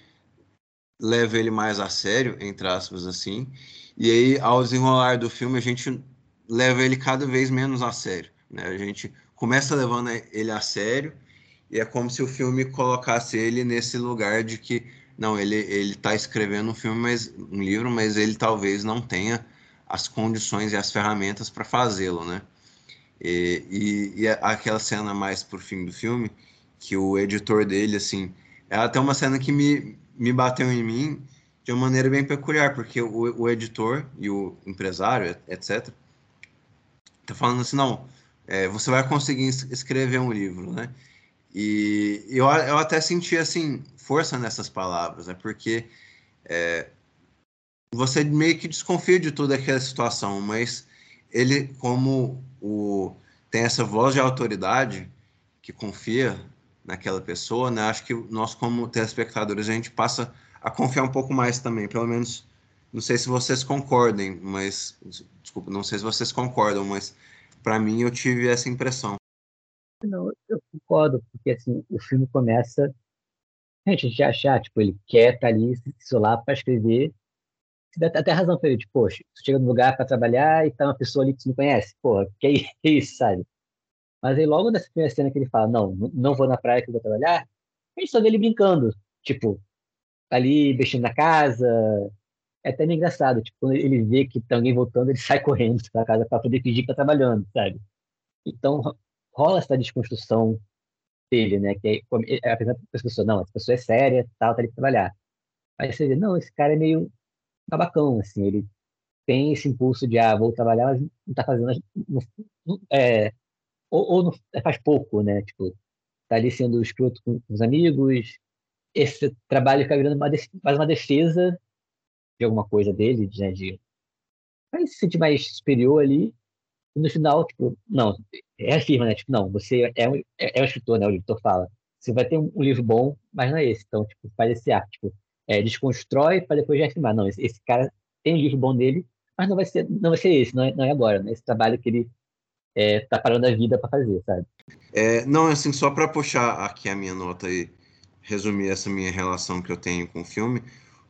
leva ele mais a sério, entre aspas, assim. E aí, ao desenrolar do filme, a gente leva ele cada vez menos a sério. Né? A gente começa levando ele a sério e é como se o filme colocasse ele nesse lugar de que não, ele ele está escrevendo um filme, mas um livro, mas ele talvez não tenha as condições e as ferramentas para fazê-lo, né? E, e, e, aquela cena mais por fim do filme que o editor dele assim é até uma cena que me, me bateu em mim de uma maneira bem peculiar, porque o, o editor e o empresário, etc., tá falando assim, não, é, você vai conseguir escrever um livro, né? E eu, eu até senti, assim, força nessas palavras, né? Porque é, você meio que desconfia de toda aquela situação, mas ele, como o, tem essa voz de autoridade que confia naquela pessoa, né? Acho que nós, como telespectadores, a gente passa a confiar um pouco mais também, pelo menos. Não sei se vocês concordem, mas desculpa, não sei se vocês concordam, mas para mim eu tive essa impressão. Não, eu concordo, porque assim, o filme começa a gente já achar, tipo, ele quer estar tá ali, se isolar para escrever. Até razão para ele, tipo, poxa, você chega no lugar para trabalhar e tá uma pessoa ali que você não conhece, porra, que é *laughs* isso, sabe? Mas aí logo nessa primeira cena que ele fala, não, não vou na praia que eu vou trabalhar, a gente só vê ele brincando, tipo, ali mexendo na casa. É até meio engraçado, tipo, quando ele vê que tem alguém voltando, ele sai correndo pra casa para poder fingir que tá trabalhando, sabe? Então rola essa desconstrução dele, né? Que é, é apesar das pessoas, não, essa pessoa é séria, tal, tá ali pra trabalhar. Aí você vê, não, esse cara é meio babacão, assim, ele tem esse impulso de, ah, vou trabalhar, mas não tá fazendo, não, é, ou, ou não, faz pouco, né? Tipo, tá ali sendo escroto com, os amigos, esse trabalho fica virando mais uma defesa de alguma coisa dele, né, de vai se sentir mais superior ali, e no final, tipo, não, é afirma, né, tipo, não, você é um, é, é um escritor, né, o editor fala, você vai ter um, um, livro bom, mas não é esse, então, tipo, faz esse ar, tipo, é, desconstrói para depois reafirmar, não, esse, esse, cara tem um livro bom dele, mas não vai ser, não vai ser esse, não é, não é agora, né, esse trabalho que ele é, tá parando a vida para fazer, sabe? É, não, assim, só para puxar aqui a minha nota e resumir essa minha relação que eu tenho com o filme,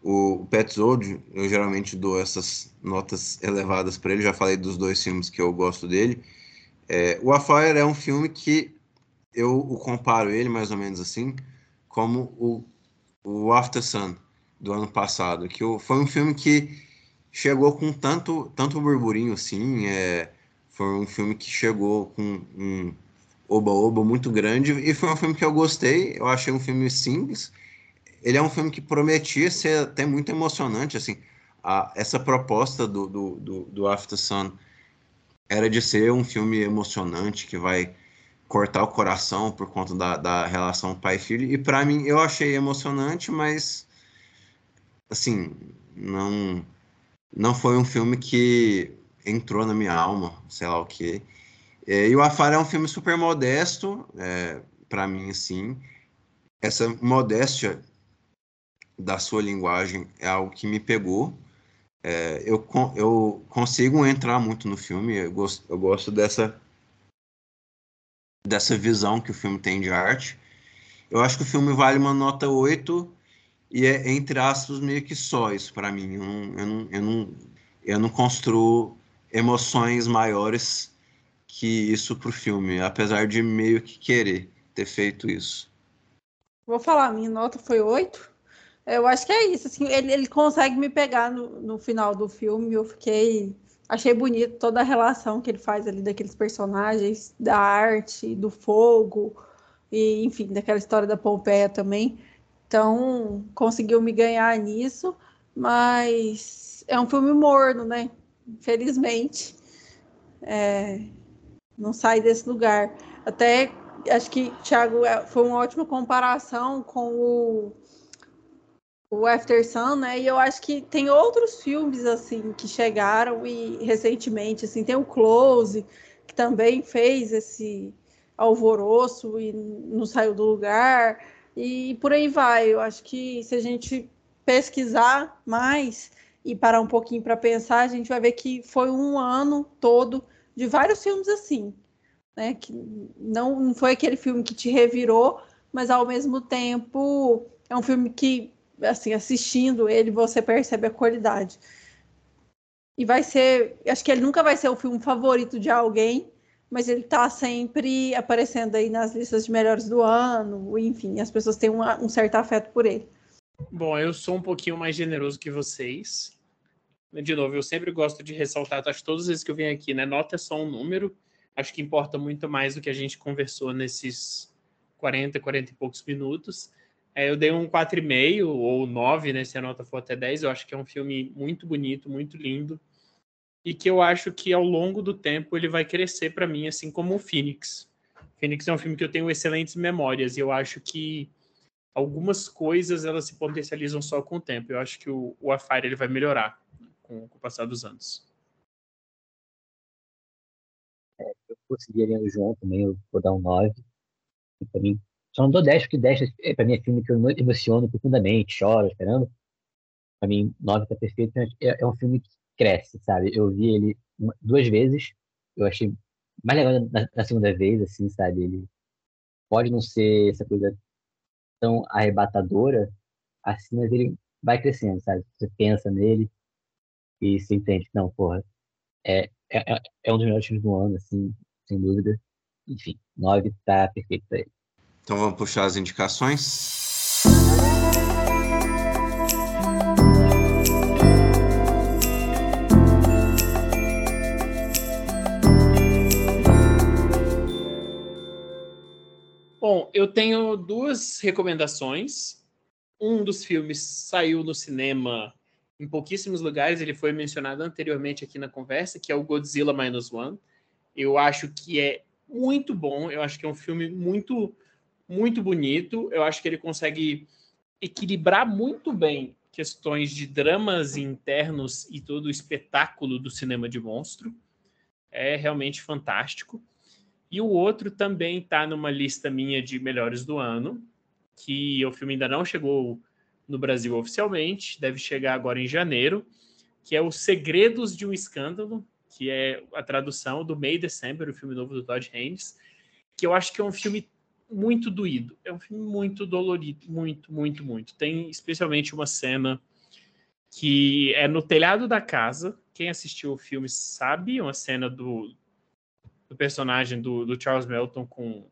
o Pet Zod, eu geralmente dou essas notas elevadas para ele, já falei dos dois filmes que eu gosto dele. É, o A Fire é um filme que eu o comparo ele, mais ou menos assim, como o, o After Sun, do ano passado, que foi um filme que chegou com tanto, tanto burburinho assim, é, foi um filme que chegou com um oba-oba muito grande e foi um filme que eu gostei. Eu achei um filme simples. Ele é um filme que prometia ser até muito emocionante, assim. A, essa proposta do, do, do, do After Sun era de ser um filme emocionante que vai cortar o coração por conta da, da relação pai-filho. E para mim, eu achei emocionante, mas assim, não não foi um filme que entrou na minha alma, sei lá o que. É, e o Afar é um filme super modesto, é, para mim, assim. Essa modéstia da sua linguagem é algo que me pegou. É, eu, eu consigo entrar muito no filme, eu gosto, eu gosto dessa, dessa visão que o filme tem de arte. Eu acho que o filme vale uma nota 8 e é, entre aspas, meio que só isso para mim. Eu não, eu, não, eu, não, eu não construo emoções maiores que isso pro filme, apesar de meio que querer ter feito isso. Vou falar, minha nota foi 8. Eu acho que é isso, assim, ele, ele consegue me pegar no, no final do filme, eu fiquei achei bonito toda a relação que ele faz ali daqueles personagens, da arte, do fogo, e enfim, daquela história da Pompeia também. Então, conseguiu me ganhar nisso, mas é um filme morno, né? Infelizmente. É, não sai desse lugar. Até acho que, Thiago, é, foi uma ótima comparação com o, o After Sun, né? E eu acho que tem outros filmes assim que chegaram e recentemente, assim, tem o Close, que também fez esse alvoroço e não saiu do lugar, e por aí vai. Eu acho que se a gente pesquisar mais e parar um pouquinho para pensar, a gente vai ver que foi um ano todo de vários filmes assim, né? Que não, não foi aquele filme que te revirou, mas ao mesmo tempo é um filme que, assim, assistindo ele, você percebe a qualidade. E vai ser, acho que ele nunca vai ser o filme favorito de alguém, mas ele está sempre aparecendo aí nas listas de melhores do ano, enfim, as pessoas têm uma, um certo afeto por ele. Bom, eu sou um pouquinho mais generoso que vocês. De novo, eu sempre gosto de ressaltar, acho todas as vezes que eu venho aqui, né? Nota é só um número. Acho que importa muito mais do que a gente conversou nesses 40, 40 e poucos minutos. É, eu dei um 4,5 ou 9, né? Se a nota for até 10. Eu acho que é um filme muito bonito, muito lindo. E que eu acho que ao longo do tempo ele vai crescer para mim, assim como o Phoenix. Phoenix é um filme que eu tenho excelentes memórias. E eu acho que algumas coisas elas se potencializam só com o tempo. Eu acho que o, o Afire ele vai melhorar com, com o passar dos anos. É, eu consegui ali o João também, eu vou dar um 9. Para mim, só não dou 10, porque 10 é, para mim é filme que eu emociono profundamente, choro, esperando. Para mim, 9 tá perfeito. É, é um filme que cresce, sabe? Eu vi ele uma, duas vezes, eu achei mais legal na, na, segunda vez, assim, sabe? Ele pode não ser essa coisa tão arrebatadora, assim, mas ele vai crescendo, sabe? Você pensa nele e se entende. Não, porra, é, é, é um dos melhores filmes do ano, assim, sem dúvida. Enfim, 9 tá perfeito pra ele. Então vamos puxar as indicações. Bom, eu tenho duas recomendações. Um dos filmes saiu no cinema em pouquíssimos lugares, ele foi mencionado anteriormente aqui na conversa, que é o Godzilla Minus One. Eu acho que é muito bom. Eu acho que é um filme muito, muito bonito. Eu acho que ele consegue equilibrar muito bem questões de dramas internos e todo o espetáculo do cinema de monstro. É realmente fantástico. E o outro também está numa lista minha de melhores do ano, que o filme ainda não chegou no Brasil oficialmente, deve chegar agora em janeiro, que é Os Segredos de um Escândalo, que é a tradução do May December, o filme novo do Todd Haynes, que eu acho que é um filme muito doído. É um filme muito dolorido, muito, muito, muito. Tem especialmente uma cena que é no telhado da casa. Quem assistiu o filme sabe, uma cena do, do personagem do, do, Charles Melton com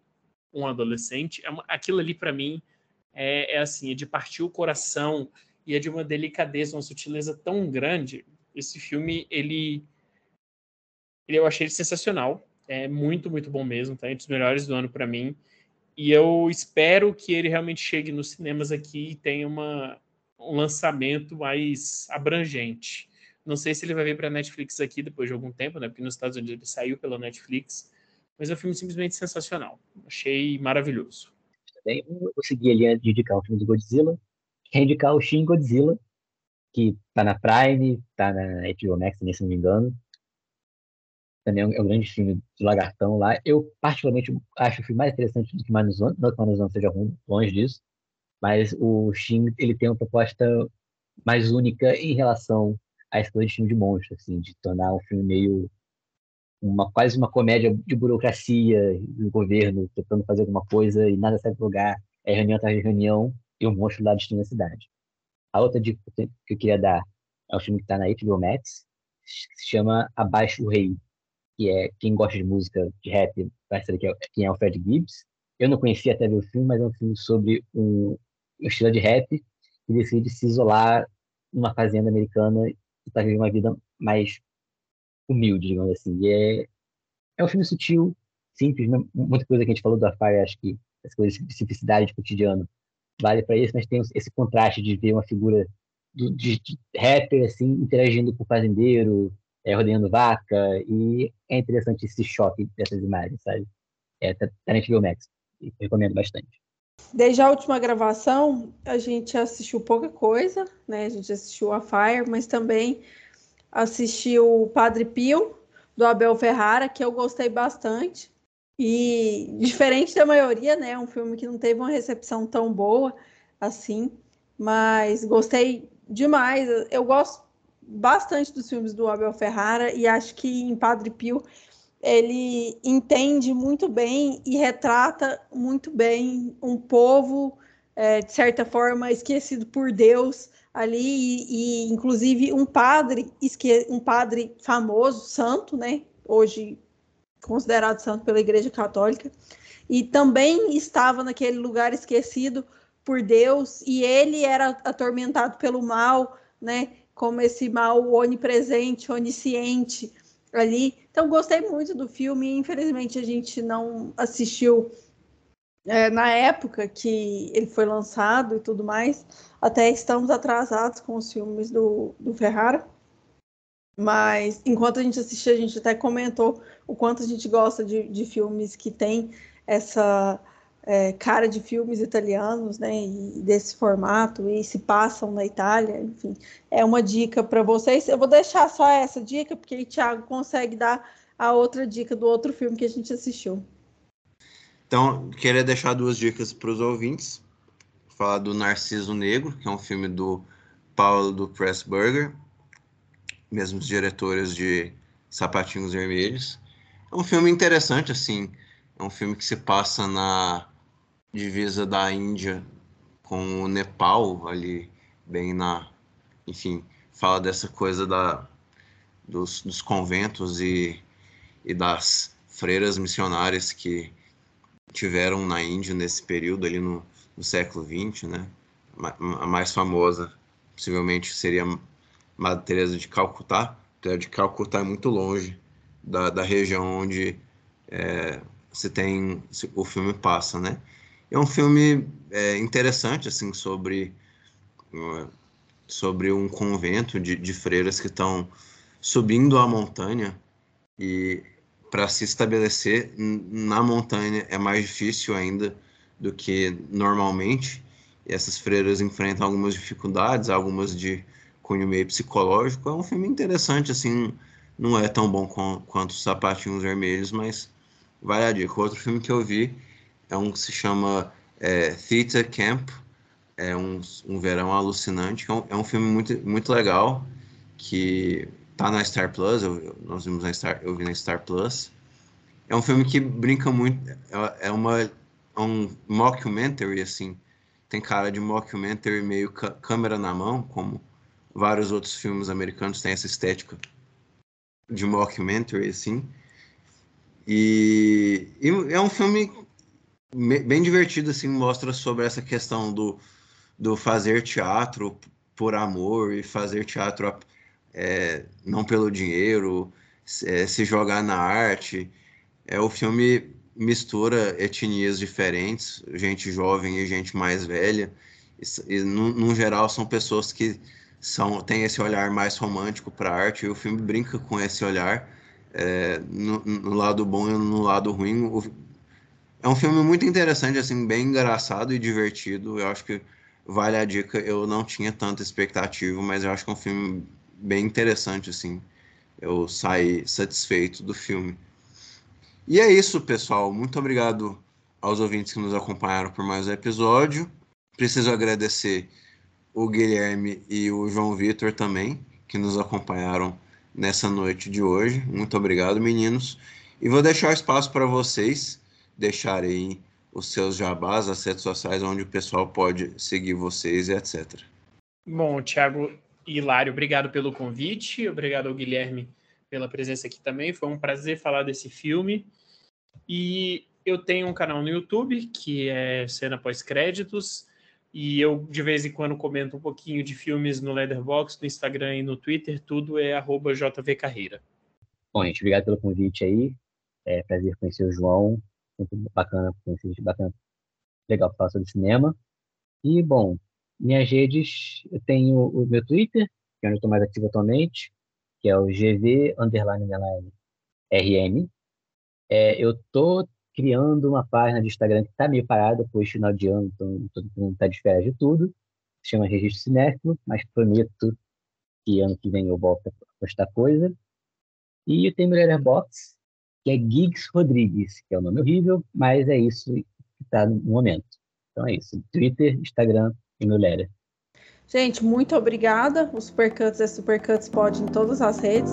um adolescente. É aquilo ali, para mim, é, é, assim, é de partir o coração e é de uma delicadeza, uma sutileza tão grande. Esse filme, ele, ele eu achei ele sensacional. É muito, muito bom mesmo. Tá entre os melhores do ano para mim. E eu espero que ele realmente chegue nos cinemas aqui e tenha uma, um lançamento mais abrangente. Não sei se ele vai vir para a Netflix aqui depois de algum tempo, né? Porque nos Estados Unidos ele saiu pela Netflix. Mas é um filme simplesmente sensacional. Achei maravilhoso. Também vou seguir ali de indicar o filme do Godzilla. Quer indicar o Shin Godzilla, que tá na Prime, tá na HBO Max, se não me engano também é é um, grande filme do Lagartão lá. Eu, particularmente, acho o filme mais interessante do que Manuzan, não que Manuzan seja ruim, longe disso, mas o Shin, ele tem uma proposta mais única em relação a esse de filme de monstro, assim, de tornar um filme meio uma quase uma comédia de burocracia do governo tentando fazer alguma coisa e nada sai do lugar, é reunião atrás de reunião e o um monstro lá destruindo a cidade. A outra dica que eu queria dar é um filme que está na HBO Max, que se chama Abaixo o Rei, que é quem gosta de música de rap vai saber é, quem é o Fred Gibbs. Eu não conhecia até ver o filme, mas é um filme sobre um, um estilo de rap que decide se isolar numa fazenda americana e para viver uma vida mais humilde, digamos assim. E é, é um filme sutil, simples, muita coisa que a gente falou do Afire, acho que as coisas de simplicidade de cotidiano vale para isso, mas tem esse contraste de ver uma figura de, de, de rapper assim interagindo com o fazendeiro, é, vaca, e é interessante esse choque dessas imagens, sabe? É, tá, tá HBO Max, recomendo bastante. Desde a última gravação, a gente assistiu pouca coisa, né? A gente assistiu a Fire, mas também assistiu o Padre Pio, do Abel Ferrara, que eu gostei bastante. E diferente da maioria, né? Um filme que não teve uma recepção tão boa assim, mas gostei demais. Eu gosto bastante dos filmes do Abel Ferrara e acho que em Padre Pio ele entende muito bem e retrata muito bem um povo, é, de certa forma, esquecido por Deus ali, e, e inclusive um padre, um padre famoso, santo, né? Hoje considerado santo pela Igreja Católica, e também estava naquele lugar esquecido por Deus, e ele era atormentado pelo mal, né? Como esse mal onipresente, onisciente ali. Então, gostei muito do filme. Infelizmente, a gente não assistiu é, na época que ele foi lançado e tudo mais. Até estamos atrasados com os filmes do, do Ferrara. Mas enquanto a gente assistia, a gente até comentou o quanto a gente gosta de, de filmes que tem essa é, cara de filmes italianos, né, e desse formato, e se passam na Itália, enfim, é uma dica para vocês. Eu vou deixar só essa dica, porque o Thiago consegue dar a outra dica do outro filme que a gente assistiu. Então, queria deixar duas dicas para os ouvintes. Falar do Narciso Negro, que é um filme do Paulo do Pressburger, mesmos diretores de Sapatinhos Vermelhos. É um filme interessante, assim, é um filme que se passa na divisa da Índia com o Nepal, ali bem na. Enfim, fala dessa coisa da, dos, dos conventos e, e das freiras missionárias que tiveram na Índia nesse período ali no, no século XX, né? A mais famosa possivelmente seria Madre Teresa de Calcutá. Teresa de Calcutá é muito longe da, da região onde é, se tem o filme passa, né? É um filme é, interessante, assim, sobre, sobre um convento de, de freiras que estão subindo a montanha e para se estabelecer na montanha é mais difícil ainda do que normalmente. E essas freiras enfrentam algumas dificuldades, algumas de cunho meio psicológico. É um filme interessante, assim, não é tão bom com, quanto os Sapatinhos Vermelhos, mas vale a dica. Outro filme que eu vi é um que se chama é, Theater Camp, é um, um verão alucinante, é um, é um filme muito, muito legal, que tá na Star Plus, eu, nós vimos na Star, eu vi na Star Plus. É um filme que brinca muito, é, é uma é um mockumentary assim, tem cara de mockumentary meio câmera na mão, como vários outros filmes americanos têm essa estética de mockumentary assim. E, e é um filme bem divertido assim, mostra sobre essa questão do do fazer teatro por amor e fazer teatro é, não pelo dinheiro, é, se jogar na arte. É, o filme mistura etnias diferentes, gente jovem e gente mais velha. E, e no, no, geral, são pessoas que são, têm esse olhar mais romântico para a arte, e o filme brinca com esse olhar, é, no, no, lado bom e no lado ruim. O, é um filme muito interessante, assim, bem engraçado e divertido. Eu acho que vale a dica. Eu não tinha tanta expectativa, mas eu acho que é um filme bem interessante, assim. Eu saí satisfeito do filme. E é isso, pessoal. Muito obrigado aos ouvintes que nos acompanharam por mais um episódio. Preciso agradecer o Guilherme e o João Vitor também, que nos acompanharam nessa noite de hoje. Muito obrigado, meninos. E vou deixar espaço para vocês deixarem os seus jabás, as redes sociais onde o pessoal pode seguir vocês e etc. Bom, Thiago, Hilário, obrigado pelo convite, obrigado ao Guilherme pela presença aqui também. Foi um prazer falar desse filme. E eu tenho um canal no YouTube que é Cena Pós-Créditos. E eu, de vez em quando, comento um pouquinho de filmes no Leatherbox, no Instagram e no Twitter. Tudo é jvcarreira. Bom, gente, obrigado pelo convite aí. É prazer conhecer o João. Sempre bacana conhecer gente bacana. Legal falar sobre cinema. E, bom, minhas redes, eu tenho o meu Twitter, que é onde eu estou mais ativo atualmente, que é o GV underline, underline RM. É, eu estou criando uma página de Instagram que está meio parada, pois final de ano, então todo mundo está de férias de tudo. Se chama Registro Cinéfilo, mas prometo que ano que vem eu volto a postar coisa. E eu tenho Box, que é Gigs Rodrigues, que é o um nome horrível, mas é isso que está no momento. Então é isso. Twitter, Instagram, e Lera. Gente, muito obrigada. O Supercuts é Supercuts Pod em todas as redes.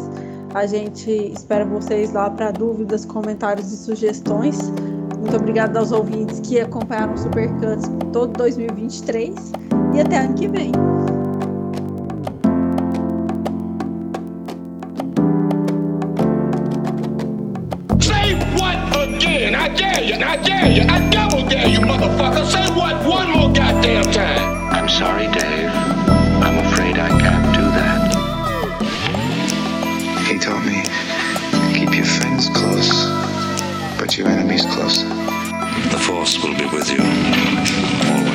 A gente espera vocês lá para dúvidas, comentários e sugestões. Muito obrigada aos ouvintes que acompanharam o Supercuts todo 2023 e até ano que vem. Say what again? I dare you, I dare you, I double dare you, motherfucker. Say what one more goddamn time. I'm sorry, Dave. friends close, but your enemies close. The force will be with you.